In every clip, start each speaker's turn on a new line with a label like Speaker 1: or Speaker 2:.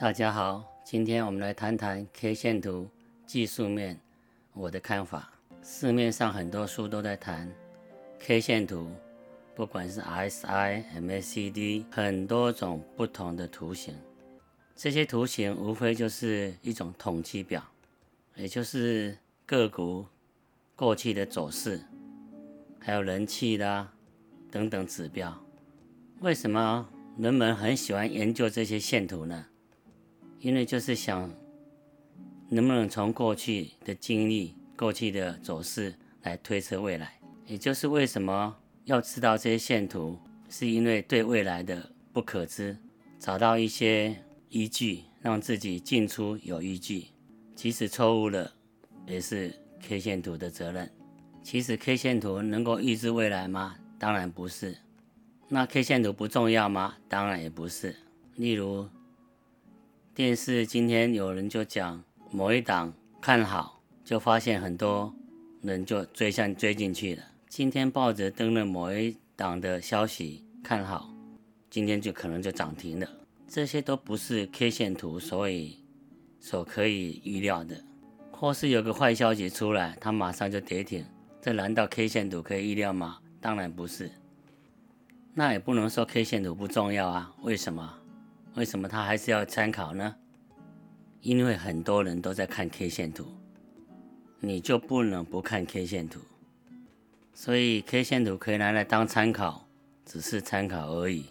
Speaker 1: 大家好，今天我们来谈谈 K 线图技术面我的看法。市面上很多书都在谈 K 线图，不管是 RSI、MACD，很多种不同的图形。这些图形无非就是一种统计表，也就是个股过去的走势，还有人气啦等等指标。为什么人们很喜欢研究这些线图呢？因为就是想，能不能从过去的经历、过去的走势来推测未来，也就是为什么要知道这些线图，是因为对未来的不可知，找到一些依据，让自己进出有依据，即使错误了，也是 K 线图的责任。其实 K 线图能够预知未来吗？当然不是。那 K 线图不重要吗？当然也不是。例如。电视今天有人就讲某一档看好，就发现很多人就追上追进去了。今天报纸登了某一档的消息看好，今天就可能就涨停了。这些都不是 K 线图所以所可以预料的，或是有个坏消息出来，它马上就跌停，这难道 K 线图可以预料吗？当然不是。那也不能说 K 线图不重要啊？为什么？为什么他还是要参考呢？因为很多人都在看 K 线图，你就不能不看 K 线图。所以 K 线图可以拿来当参考，只是参考而已。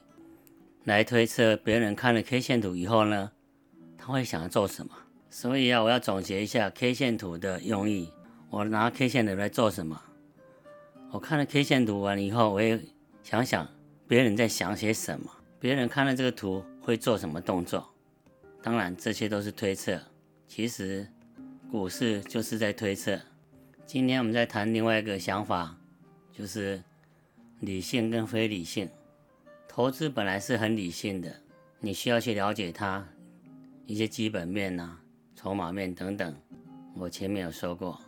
Speaker 1: 来推测别人看了 K 线图以后呢，他会想要做什么？所以啊，我要总结一下 K 线图的用意。我拿 K 线图来做什么？我看了 K 线图完以后，我也想想别人在想些什么。别人看了这个图。会做什么动作？当然，这些都是推测。其实，股市就是在推测。今天我们在谈另外一个想法，就是理性跟非理性。投资本来是很理性的，你需要去了解它一些基本面呐、筹码面等等。我前面有说过。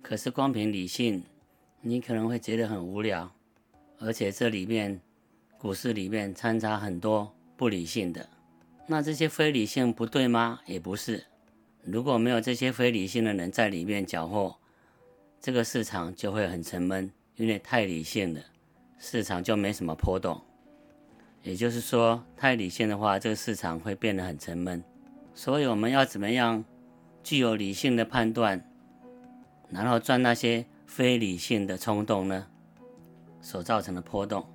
Speaker 1: 可是光凭理性，你可能会觉得很无聊，而且这里面股市里面掺杂很多。不理性的，那这些非理性不对吗？也不是。如果没有这些非理性的人在里面搅和，这个市场就会很沉闷，因为太理性了，市场就没什么波动。也就是说，太理性的话，这个市场会变得很沉闷。所以我们要怎么样具有理性的判断，然后赚那些非理性的冲动呢？所造成的波动。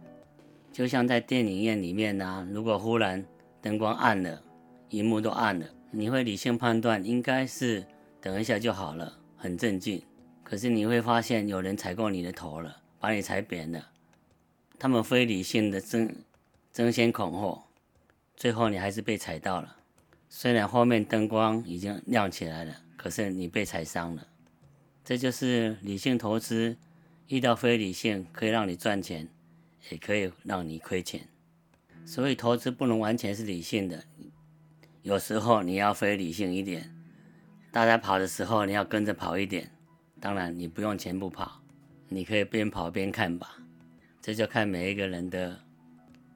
Speaker 1: 就像在电影院里面呢，如果忽然灯光暗了，荧幕都暗了，你会理性判断应该是等一下就好了，很镇静。可是你会发现有人踩过你的头了，把你踩扁了。他们非理性的争争先恐后，最后你还是被踩到了。虽然后面灯光已经亮起来了，可是你被踩伤了。这就是理性投资遇到非理性可以让你赚钱。也可以让你亏钱，所以投资不能完全是理性的，有时候你要非理性一点。大家跑的时候，你要跟着跑一点。当然，你不用全部跑，你可以边跑边看吧。这就看每一个人的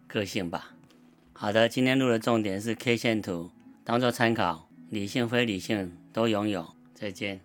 Speaker 1: 个性吧。好的，今天录的重点是 K 线图，当做参考，理性非理性都拥有。再见。